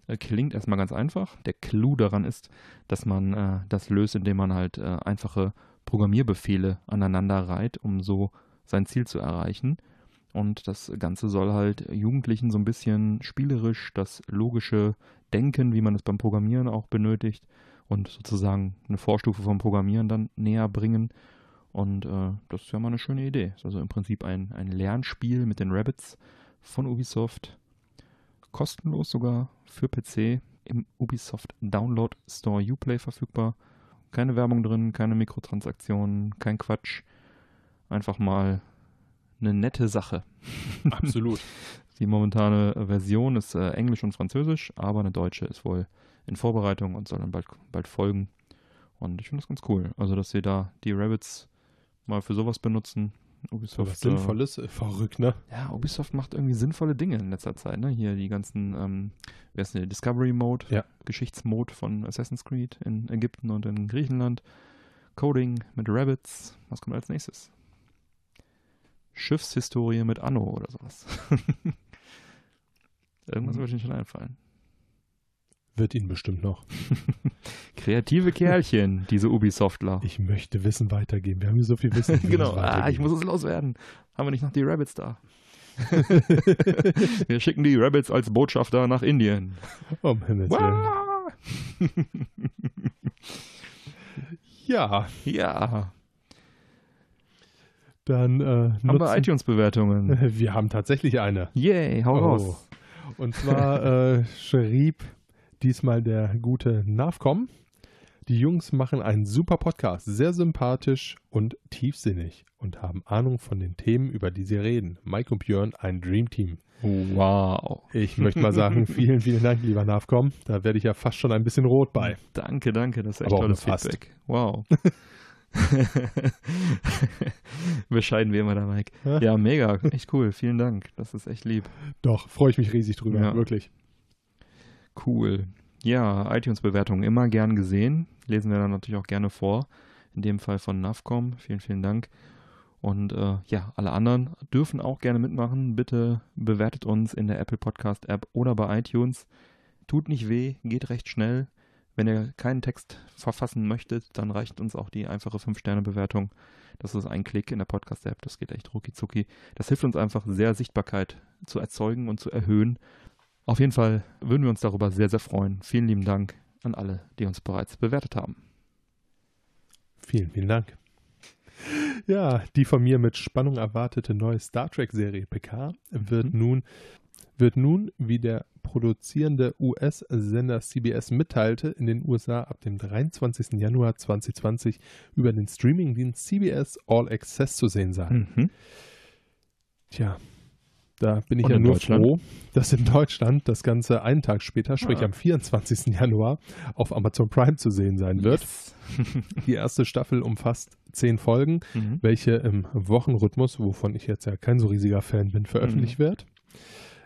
Äh, klingt erstmal ganz einfach. Der Clou daran ist, dass man äh, das löst, indem man halt äh, einfache Programmierbefehle aneinander reiht, um so sein Ziel zu erreichen. Und das Ganze soll halt Jugendlichen so ein bisschen spielerisch das logische Denken, wie man es beim Programmieren auch benötigt, und sozusagen eine Vorstufe vom Programmieren dann näher bringen. Und äh, das ist ja mal eine schöne Idee. Ist also im Prinzip ein, ein Lernspiel mit den Rabbits von Ubisoft. Kostenlos sogar für PC im Ubisoft Download Store Uplay verfügbar. Keine Werbung drin, keine Mikrotransaktionen, kein Quatsch. Einfach mal eine nette Sache. Absolut. Die momentane Version ist äh, Englisch und Französisch, aber eine deutsche ist wohl in Vorbereitung und soll dann bald, bald folgen. Und ich finde das ganz cool. Also, dass sie da die Rabbits mal für sowas benutzen. Ubisoft, was Sinnvolles, äh, verrückt, ne? Ja, Ubisoft macht irgendwie sinnvolle Dinge in letzter Zeit, ne? Hier die ganzen, ähm, wer ist denn, Discovery Mode, ja. Geschichtsmode von Assassin's Creed in Ägypten und in Griechenland. Coding mit Rabbits. Was kommt als nächstes? Schiffshistorie mit Anno oder sowas. Irgendwas mhm. würde Ihnen schon einfallen. Wird Ihnen bestimmt noch. Kreative Kerlchen, diese Ubisoftler. Ich möchte Wissen weitergeben. Wir haben hier so viel Wissen. genau, ah, ich muss es loswerden. Haben wir nicht noch die Rabbits da? wir schicken die Rabbits als Botschafter nach Indien. Um Himmels Willen. ja. Ja. Dann äh, haben wir iTunes-Bewertungen. Wir haben tatsächlich eine. Yay, hau oh. raus. Und zwar äh, schrieb diesmal der gute Navcom. Die Jungs machen einen super Podcast, sehr sympathisch und tiefsinnig und haben Ahnung von den Themen, über die sie reden. Mike und Björn, ein Dreamteam. Wow. Ich möchte mal sagen, vielen, vielen Dank, lieber Navcom. Da werde ich ja fast schon ein bisschen rot bei. Danke, danke, das ist echt Aber tolles Feedback. Wow. Bescheiden wie immer da, Mike. Ja, mega, echt cool. Vielen Dank. Das ist echt lieb. Doch, freue ich mich riesig drüber, ja. wirklich. Cool. Ja, iTunes-Bewertungen immer gern gesehen. Lesen wir dann natürlich auch gerne vor. In dem Fall von Navcom. Vielen, vielen Dank. Und äh, ja, alle anderen dürfen auch gerne mitmachen. Bitte bewertet uns in der Apple Podcast App oder bei iTunes. Tut nicht weh, geht recht schnell. Wenn ihr keinen Text verfassen möchtet, dann reicht uns auch die einfache 5-Sterne-Bewertung. Das ist ein Klick in der Podcast-App, das geht echt rucki zucki. Das hilft uns einfach sehr, Sichtbarkeit zu erzeugen und zu erhöhen. Auf jeden Fall würden wir uns darüber sehr, sehr freuen. Vielen lieben Dank an alle, die uns bereits bewertet haben. Vielen, vielen Dank. Ja, die von mir mit Spannung erwartete neue Star Trek-Serie PK wird mhm. nun, wird nun, wie der produzierende US-Sender CBS mitteilte, in den USA ab dem 23. Januar 2020 über den Streamingdienst CBS All Access zu sehen sein. Mhm. Tja, da bin ich Und ja nur froh, dass in Deutschland das Ganze einen Tag später, sprich ah. am 24. Januar, auf Amazon Prime zu sehen sein wird. Yes. Die erste Staffel umfasst zehn Folgen, mhm. welche im Wochenrhythmus, wovon ich jetzt ja kein so riesiger Fan bin, veröffentlicht mhm. wird.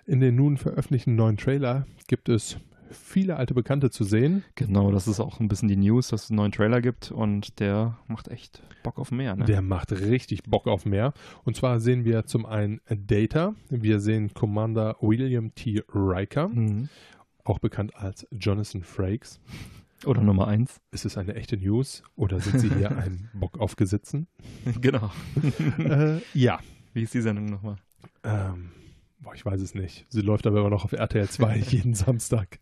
In den nun veröffentlichten neuen Trailer gibt es viele alte Bekannte zu sehen. Genau, das ist auch ein bisschen die News, dass es einen neuen Trailer gibt und der macht echt Bock auf mehr. Ne? Der macht richtig Bock auf mehr. Und zwar sehen wir zum einen Data, wir sehen Commander William T. Riker, mhm. auch bekannt als Jonathan Frakes. Oder Nummer eins. Ist es eine echte News oder sind Sie hier ein Bock auf Gesitzen? Genau. äh, ja. Wie ist die Sendung nochmal? Ähm, boah, ich weiß es nicht. Sie läuft aber immer noch auf RTL 2 jeden Samstag.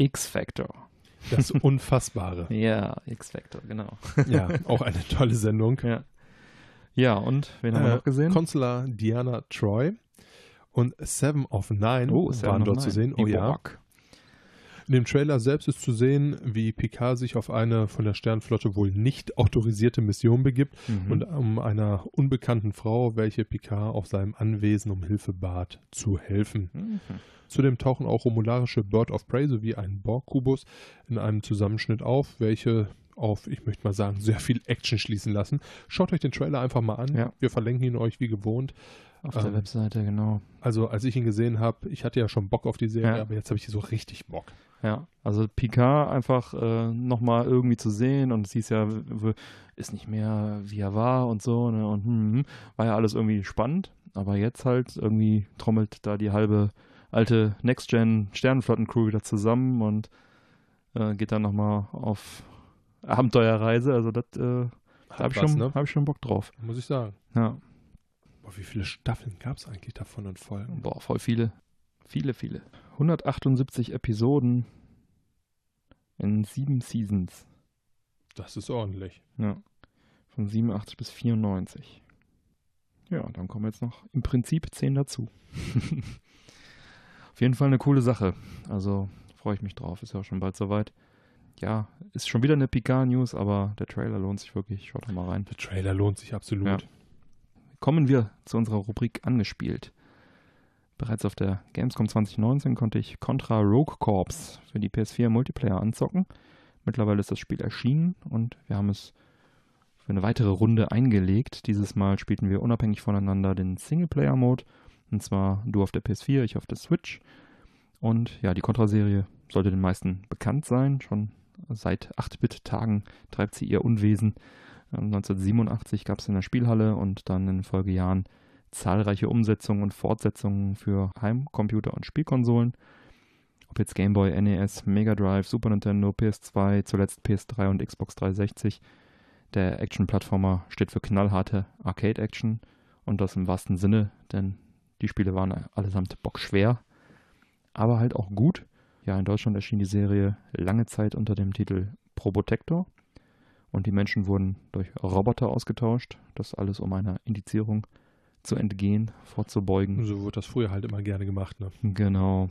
X-Factor. Das Unfassbare. ja, X-Factor, genau. ja, auch eine tolle Sendung. Ja, ja und wen haben wir äh, noch gesehen? Consular Diana Troy und Seven of Nine oh, waren dort Nine. zu sehen. Oh Die ja. Rock. In dem Trailer selbst ist zu sehen, wie Picard sich auf eine von der Sternflotte wohl nicht autorisierte Mission begibt mhm. und um einer unbekannten Frau, welche Picard auf seinem Anwesen um Hilfe bat, zu helfen. Mhm. Zudem tauchen auch romularische Bird of Prey sowie ein Borg-Kubus in einem Zusammenschnitt auf, welche auf, ich möchte mal sagen, sehr viel Action schließen lassen. Schaut euch den Trailer einfach mal an. Ja. Wir verlinken ihn euch wie gewohnt. Auf ähm, der Webseite, genau. Also, als ich ihn gesehen habe, ich hatte ja schon Bock auf die Serie, ja. aber jetzt habe ich so richtig Bock. Ja, also Picard einfach äh, nochmal irgendwie zu sehen und es hieß ja, ist nicht mehr wie er war und so, ne? Und hm, hm, war ja alles irgendwie spannend, aber jetzt halt irgendwie trommelt da die halbe alte Next-Gen Sternenflotten-Crew wieder zusammen und äh, geht dann nochmal auf Abenteuerreise. Also das, äh, da habe ich, schon- ne? hab ich schon Bock drauf. Muss ich sagen. Ja, Boah, wie viele Staffeln gab es eigentlich davon und Folgen? boah, voll viele. Viele, viele. 178 Episoden in sieben Seasons. Das ist ordentlich. Ja. Von 87 bis 94. Ja, dann kommen jetzt noch im Prinzip 10 dazu. Auf jeden Fall eine coole Sache. Also freue ich mich drauf. Ist ja auch schon bald soweit. Ja, ist schon wieder eine Picard-News, aber der Trailer lohnt sich wirklich. Schaut doch mal rein. Der Trailer lohnt sich absolut. Ja. Kommen wir zu unserer Rubrik angespielt. Bereits auf der Gamescom 2019 konnte ich Contra Rogue Corps für die PS4 Multiplayer anzocken. Mittlerweile ist das Spiel erschienen und wir haben es für eine weitere Runde eingelegt. Dieses Mal spielten wir unabhängig voneinander den Singleplayer-Mode. Und zwar du auf der PS4, ich auf der Switch. Und ja, die Contra-Serie sollte den meisten bekannt sein. Schon seit 8-Bit-Tagen treibt sie ihr Unwesen. Ähm, 1987 gab es in der Spielhalle und dann in den Folgejahren zahlreiche Umsetzungen und Fortsetzungen für Heimcomputer und Spielkonsolen. Ob jetzt Game Boy, NES, Mega Drive, Super Nintendo, PS2, zuletzt PS3 und Xbox 360. Der Action-Plattformer steht für knallharte Arcade-Action und das im wahrsten Sinne, denn die Spiele waren allesamt bockschwer, aber halt auch gut. Ja, in Deutschland erschien die Serie lange Zeit unter dem Titel Probotector und die Menschen wurden durch Roboter ausgetauscht. Das alles, um einer Indizierung zu entgehen, vorzubeugen. So wird das früher halt immer gerne gemacht. Ne? Genau.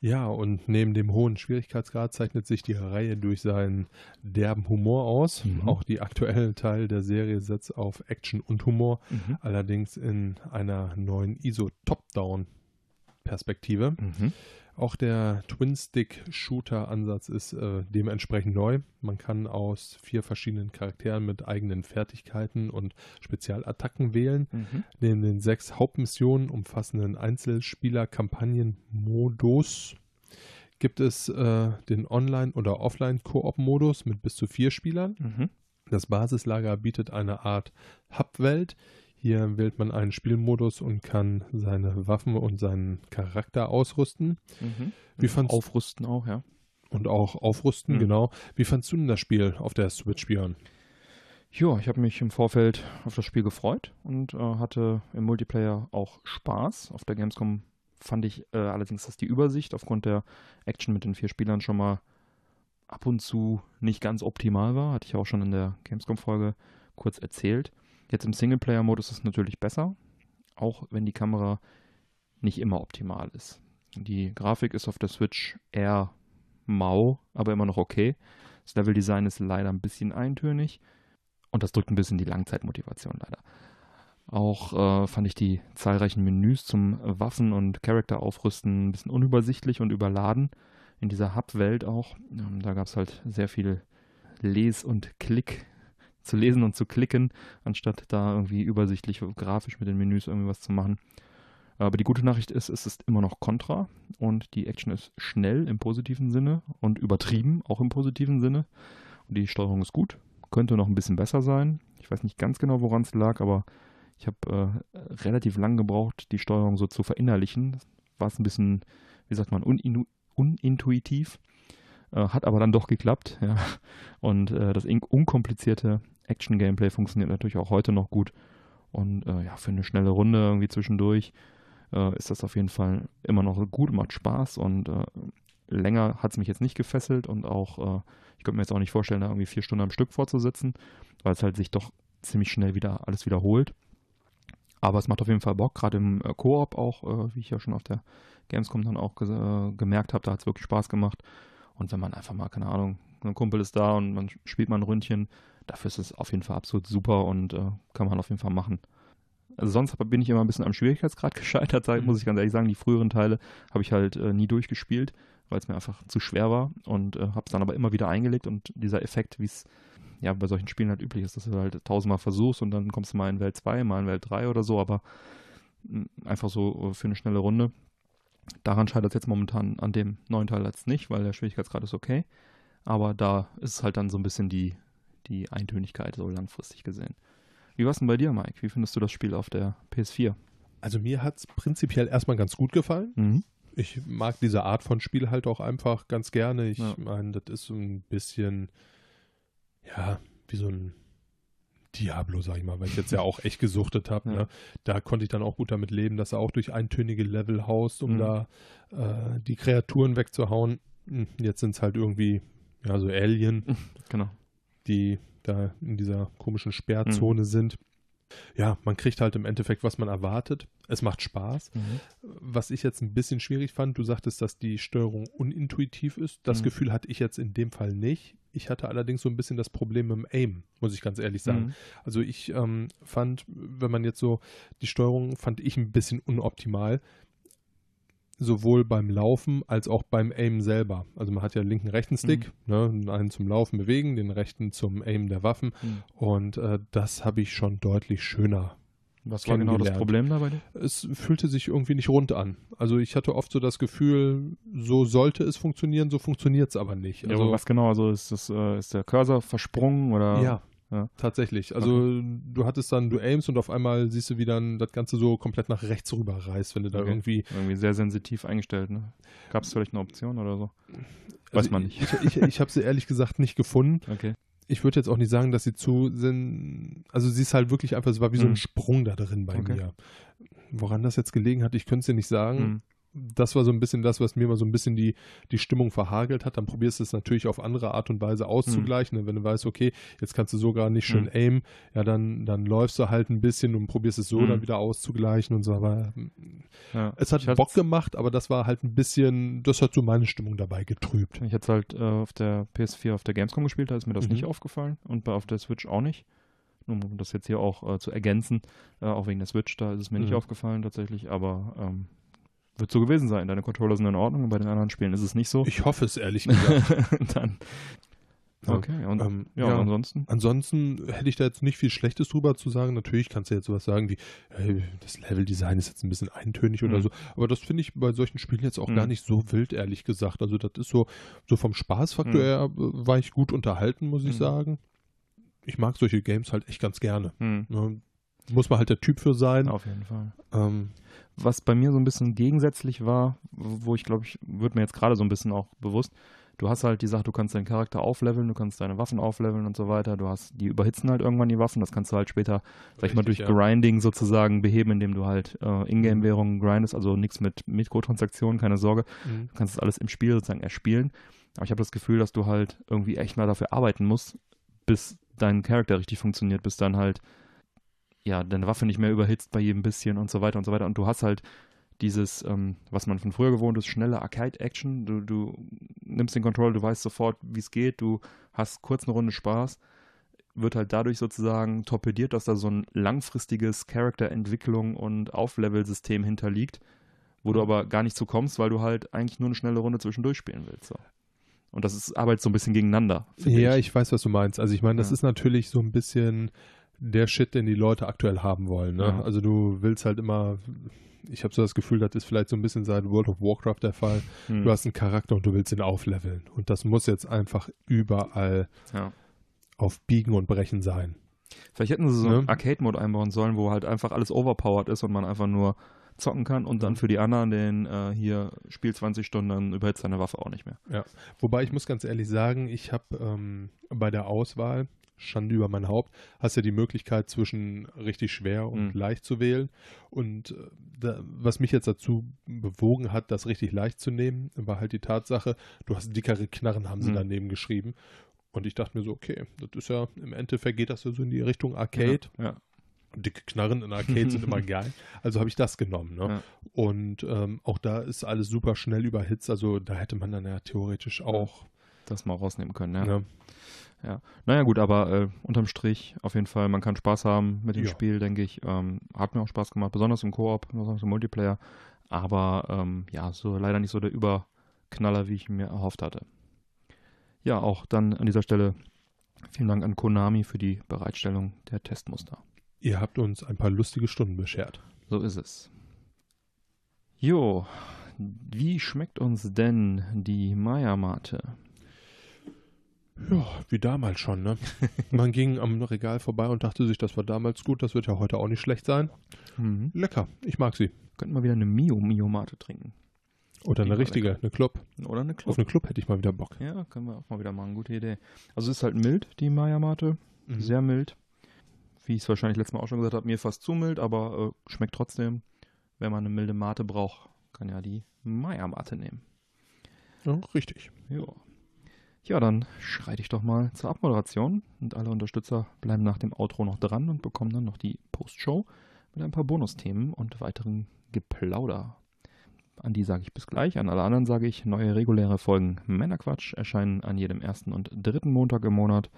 Ja, und neben dem hohen Schwierigkeitsgrad zeichnet sich die Reihe durch seinen derben Humor aus. Mhm. Auch die aktuelle Teil der Serie setzt auf Action und Humor, Mhm. allerdings in einer neuen ISO-Top-Down-Perspektive. Mhm. Auch der Twin-Stick-Shooter-Ansatz ist äh, dementsprechend neu. Man kann aus vier verschiedenen Charakteren mit eigenen Fertigkeiten und Spezialattacken wählen. Mhm. Neben den sechs Hauptmissionen umfassenden Einzelspieler-Kampagnen-Modus gibt es äh, den Online- oder Offline-Koop-Modus mit bis zu vier Spielern. Mhm. Das Basislager bietet eine Art Hub-Welt. Hier wählt man einen Spielmodus und kann seine Waffen und seinen Charakter ausrüsten Mhm. Wie fandst- Aufrüsten auch, ja. und auch aufrüsten, Mhm. genau. Wie fandst du denn das Spiel auf der Switch, Björn? Ja, ich habe mich im Vorfeld auf das Spiel gefreut und äh, hatte im Multiplayer auch Spaß. Auf der Gamescom fand ich äh, allerdings, dass die Übersicht aufgrund der Action mit den vier Spielern schon mal ab und zu nicht ganz optimal war. Hatte ich auch schon in der Gamescom-Folge kurz erzählt. Jetzt im Singleplayer-Modus ist es natürlich besser, auch wenn die Kamera nicht immer optimal ist. Die Grafik ist auf der Switch eher mau, aber immer noch okay. Das Leveldesign ist leider ein bisschen eintönig. Und das drückt ein bisschen die Langzeitmotivation leider. Auch äh, fand ich die zahlreichen Menüs zum Waffen- und Charakter-Aufrüsten ein bisschen unübersichtlich und überladen. In dieser Hub-Welt auch. Ähm, da gab es halt sehr viel Les- und Klick zu lesen und zu klicken, anstatt da irgendwie übersichtlich grafisch mit den Menüs irgendwie was zu machen. Aber die gute Nachricht ist, es ist immer noch Contra und die Action ist schnell im positiven Sinne und übertrieben auch im positiven Sinne. Und die Steuerung ist gut, könnte noch ein bisschen besser sein. Ich weiß nicht ganz genau, woran es lag, aber ich habe äh, relativ lang gebraucht, die Steuerung so zu verinnerlichen. War es ein bisschen, wie sagt man, unintuitiv. Äh, hat aber dann doch geklappt. Ja. Und äh, das unkomplizierte Action-Gameplay funktioniert natürlich auch heute noch gut. Und äh, ja, für eine schnelle Runde irgendwie zwischendurch äh, ist das auf jeden Fall immer noch gut, macht Spaß und äh, länger hat es mich jetzt nicht gefesselt und auch, äh, ich könnte mir jetzt auch nicht vorstellen, da irgendwie vier Stunden am Stück vorzusitzen, weil es halt sich doch ziemlich schnell wieder alles wiederholt. Aber es macht auf jeden Fall Bock, gerade im äh, Koop auch, äh, wie ich ja schon auf der Gamescom dann auch ge äh, gemerkt habe, da hat es wirklich Spaß gemacht. Und wenn man einfach mal, keine Ahnung, ein Kumpel ist da und man spielt mal ein Ründchen, dafür ist es auf jeden Fall absolut super und äh, kann man auf jeden Fall machen. Also sonst bin ich immer ein bisschen am Schwierigkeitsgrad gescheitert, sag, Mhm. muss ich ganz ehrlich sagen. Die früheren Teile habe ich halt äh, nie durchgespielt, weil es mir einfach zu schwer war und äh, habe es dann aber immer wieder eingelegt und dieser Effekt, wie es ja bei solchen Spielen halt üblich ist, dass du halt tausendmal versuchst und dann kommst du mal in Welt 2, mal in Welt 3 oder so, aber mh, einfach so äh, für eine schnelle Runde. Daran scheitert es jetzt momentan an dem neuen Teil jetzt nicht, weil der Schwierigkeitsgrad ist okay. Aber da ist es halt dann so ein bisschen die, die Eintönigkeit, so langfristig gesehen. Wie war es denn bei dir, Mike? Wie findest du das Spiel auf der PS4? Also mir hat es prinzipiell erstmal ganz gut gefallen. Mhm. Ich mag diese Art von Spiel halt auch einfach ganz gerne. Ich Ja. meine, das ist so ein bisschen, ja, wie so ein Diablo, sag ich mal, weil ich jetzt ja auch echt gesuchtet habe. Ja. Ne? Da konnte ich dann auch gut damit leben, dass er auch durch eintönige Level haust, um Mhm. da äh, die Kreaturen wegzuhauen. Hm, Jetzt sind es halt irgendwie, ja, so Alien, Genau. die da in dieser komischen Mhm. Sperrzone sind. Ja, man kriegt halt im Endeffekt, was man erwartet. Es macht Spaß. Was ich jetzt ein bisschen schwierig fand, du sagtest, dass die Steuerung unintuitiv ist. Das Mhm. Gefühl hatte ich jetzt in dem Fall nicht. Ich hatte allerdings so ein bisschen das Problem mit dem Aim, muss ich ganz ehrlich sagen. Mhm. Also ich ähm, fand, wenn man jetzt so die Steuerung fand ich ein bisschen unoptimal. Sowohl beim Laufen als auch beim Aim selber. Also man hat ja linken, rechten Stick, ne, den einen zum Laufen bewegen, den rechten zum Aim der Waffen. Mhm. Und äh, das habe ich schon deutlich schöner Was war genau das. Problem da bei dir? es fühlte sich irgendwie nicht rund an. Also ich hatte oft so das Gefühl, so sollte es funktionieren, so funktioniert es aber nicht. ja, Also, aber was genau? Also ist, das, äh, ist der Cursor versprungen oder? ja, Ja. tatsächlich. Also du hattest dann, du aimst und auf einmal siehst du, wie dann das Ganze so komplett nach rechts rüber reißt, wenn du da Okay. irgendwie. Irgendwie sehr sensitiv eingestellt, ne? Gab es vielleicht eine Option oder so? Weiß also man nicht. Ich, ich, ich habe sie ehrlich gesagt nicht gefunden. Okay. Ich würde jetzt auch nicht sagen, dass sie zu sind. Also sie ist halt wirklich einfach, es war wie so Mhm. ein Sprung da drin bei Okay. mir. Woran das jetzt gelegen hat, ich könnte es dir nicht sagen. Mhm. das war so ein bisschen das, was mir mal so ein bisschen die, die Stimmung verhagelt hat. Dann probierst du es natürlich auf andere Art und Weise auszugleichen. Und wenn du weißt, okay, jetzt kannst du sogar nicht schön Mhm. aimen, ja, dann, dann läufst du halt ein bisschen und probierst es so Mhm. dann wieder auszugleichen und so. Aber Ja. es hat hatte- Bock gemacht, aber das war halt ein bisschen, das hat so meine Stimmung dabei getrübt. Ich hätte es halt äh, auf der PS4 auf der Gamescom gespielt, da ist mir das Mhm. nicht aufgefallen und bei, auf der Switch auch nicht. Nur Um das jetzt hier auch äh, zu ergänzen, äh, auch wegen der Switch, da ist es mir nicht Mhm. aufgefallen tatsächlich, aber ähm, wird so gewesen sein. Deine Controller sind in Ordnung und bei den anderen Spielen ist es nicht so. Ich hoffe es ehrlich gesagt. Dann. Okay, und, Ähm, ja, ja. ansonsten? Ansonsten hätte ich da jetzt nicht viel Schlechtes drüber zu sagen. Natürlich kannst du jetzt sowas sagen wie, hey, das Leveldesign ist jetzt ein bisschen eintönig oder Mhm. so. Aber das finde ich bei solchen Spielen jetzt auch Mhm. gar nicht so wild, ehrlich gesagt. Also das ist so, so vom Spaßfaktor Mhm. her äh, war ich gut unterhalten, muss ich Mhm. sagen. Ich mag solche Games halt echt ganz gerne. Hm, Ne? Muss man halt der Typ für sein. auf jeden Fall. Ähm, Was bei mir so ein bisschen gegensätzlich war, wo ich glaube, ich wird mir jetzt gerade so ein bisschen auch bewusst, du hast halt die Sache, du kannst deinen Charakter aufleveln, du kannst deine Waffen aufleveln und so weiter. Du hast, die überhitzen halt irgendwann die Waffen. Das kannst du halt später, sag ich mal, durch ja. Grinding sozusagen beheben, indem du halt äh, Ingame-Währungen grindest, also nichts mit Mikrotransaktionen, keine Sorge. mhm. Du kannst das alles im Spiel sozusagen erspielen. Aber ich habe das Gefühl, dass du halt irgendwie echt mal dafür arbeiten musst, bis dein Charakter richtig funktioniert, bis dann halt ja deine Waffe nicht mehr überhitzt bei jedem bisschen und so weiter und so weiter. Und du hast halt dieses, ähm, was man von früher gewohnt ist, schnelle Arcade-Action. Du, du nimmst den Controller, du weißt sofort, wie es geht, du hast kurz eine Runde Spaß. Wird halt dadurch sozusagen torpediert, dass da so ein langfristiges Charakterentwicklung und Auflevel-System hinterliegt, wo du aber gar nicht zu kommst, weil du halt eigentlich nur eine schnelle Runde zwischendurch spielen willst. So. Und das ist arbeitet so ein bisschen gegeneinander. Ja, ich weiß, was du meinst. Also ich meine, das Ja. ist natürlich so ein bisschen der Shit, den die Leute aktuell haben wollen. Ne? Ja. Also du willst halt immer, ich habe so das Gefühl, das ist vielleicht so ein bisschen seit World of Warcraft der Fall. Hm. Du hast einen Charakter und du willst ihn aufleveln. Und das muss jetzt einfach überall ja. auf Biegen und Brechen sein. Vielleicht hätten sie so Ne? einen Arcade-Mode einbauen sollen, wo halt einfach alles overpowered ist und man einfach nur zocken kann und dann Mhm. für die anderen den äh, hier Spiel 20 Stunden, dann überhitzt seine Waffe auch nicht mehr. Wobei ich muss ganz ehrlich sagen, ich habe ähm, bei der Auswahl, Schande über mein Haupt, hast ja die Möglichkeit zwischen richtig schwer und Mhm. leicht zu wählen. Und äh, da, was mich jetzt dazu bewogen hat, das richtig leicht zu nehmen, war halt die Tatsache, du hast dickere Knarren, haben sie Mhm. daneben geschrieben. Und ich dachte mir so, okay, das ist ja, im Endeffekt geht das ja so in die Richtung Arcade. Ja, ja. Dicke Knarren in Arcade sind immer geil. Also habe ich das genommen. Ne? Ja. Und ähm, auch da ist alles super schnell überhitzt. Also da hätte man dann ja theoretisch auch. das mal rausnehmen können, ja. Ne? Naja gut, aber äh, unterm Strich auf jeden Fall, man kann Spaß haben mit dem Ja. Spiel, denke ich. Ähm, hat mir auch Spaß gemacht, besonders im Koop, besonders im Multiplayer. Aber ähm, ja, so leider nicht so der Überknaller, wie ich mir erhofft hatte. Ja, auch dann an dieser Stelle vielen Dank an Konami für die Bereitstellung der Testmuster. Ihr habt uns ein paar lustige Stunden beschert. So ist es. Jo, wie schmeckt uns denn die Maya-Mate? Ja, wie damals schon, ne? Man ging am Regal vorbei und dachte sich, das war damals gut, das wird ja heute auch nicht schlecht sein. Mhm. Lecker, ich mag sie. Könnten wir wieder eine Mio-Mio-Mate trinken. Oder eine Die richtige, eine Club. Oder eine Auf Club. eine Club hätte ich mal wieder Bock. Ja, können wir auch mal wieder machen. Gute Idee. Also es ist halt mild, die Maya-Mate. Mhm. Sehr mild. Wie ich es wahrscheinlich letztes Mal auch schon gesagt habe, mir fast zu mild, aber äh, schmeckt trotzdem. Wenn man eine milde Mate braucht, kann ja die Maya-Mate nehmen. Ja, richtig. Ja. Ja, dann schreite ich doch mal zur Abmoderation und alle Unterstützer bleiben nach dem Outro noch dran und bekommen dann noch die Postshow mit ein paar Bonusthemen und weiteren Geplauder. An die sage ich bis gleich, an alle anderen sage ich, neue reguläre Folgen Männerquatsch erscheinen an jedem ersten und dritten Montag im Monat.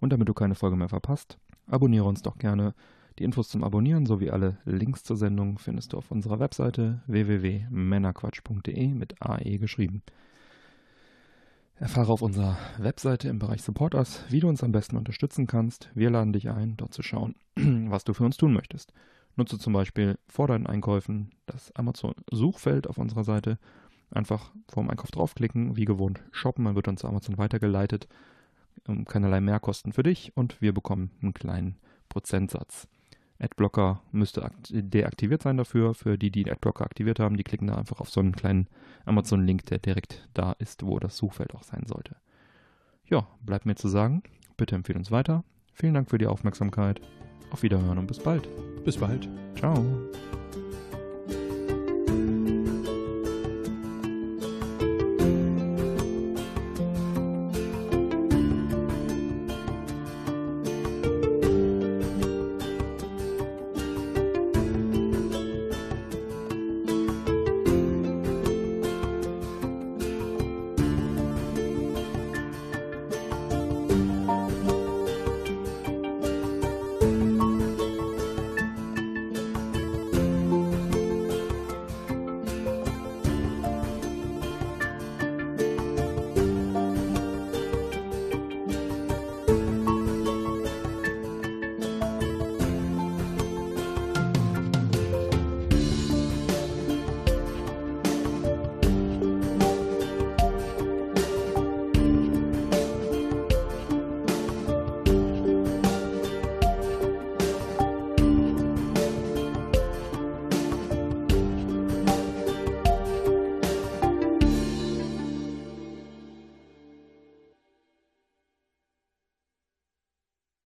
Und damit du keine Folge mehr verpasst, abonniere uns doch gerne. Die Infos zum Abonnieren sowie alle Links zur Sendung findest du auf unserer Webseite www.männerquatsch.de mit AE geschrieben. Erfahre auf unserer Webseite im Bereich Support Us, wie du uns am besten unterstützen kannst. Wir laden dich ein, dort zu schauen, was du für uns tun möchtest. Nutze zum Beispiel vor deinen Einkäufen das Amazon-Suchfeld auf unserer Seite. Einfach vor dem Einkauf draufklicken, wie gewohnt shoppen, man wird dann zu Amazon weitergeleitet. Keinerlei Mehrkosten für dich und wir bekommen einen kleinen Prozentsatz. Adblocker müsste akt- deaktiviert sein dafür. Für die, die Adblocker aktiviert haben, die klicken da einfach auf so einen kleinen Amazon-Link, der direkt da ist, wo das Suchfeld auch sein sollte. Ja, bleibt mir zu sagen, bitte empfehle uns weiter. Vielen Dank für die Aufmerksamkeit. Auf Wiederhören und bis bald. Bis bald. Ciao.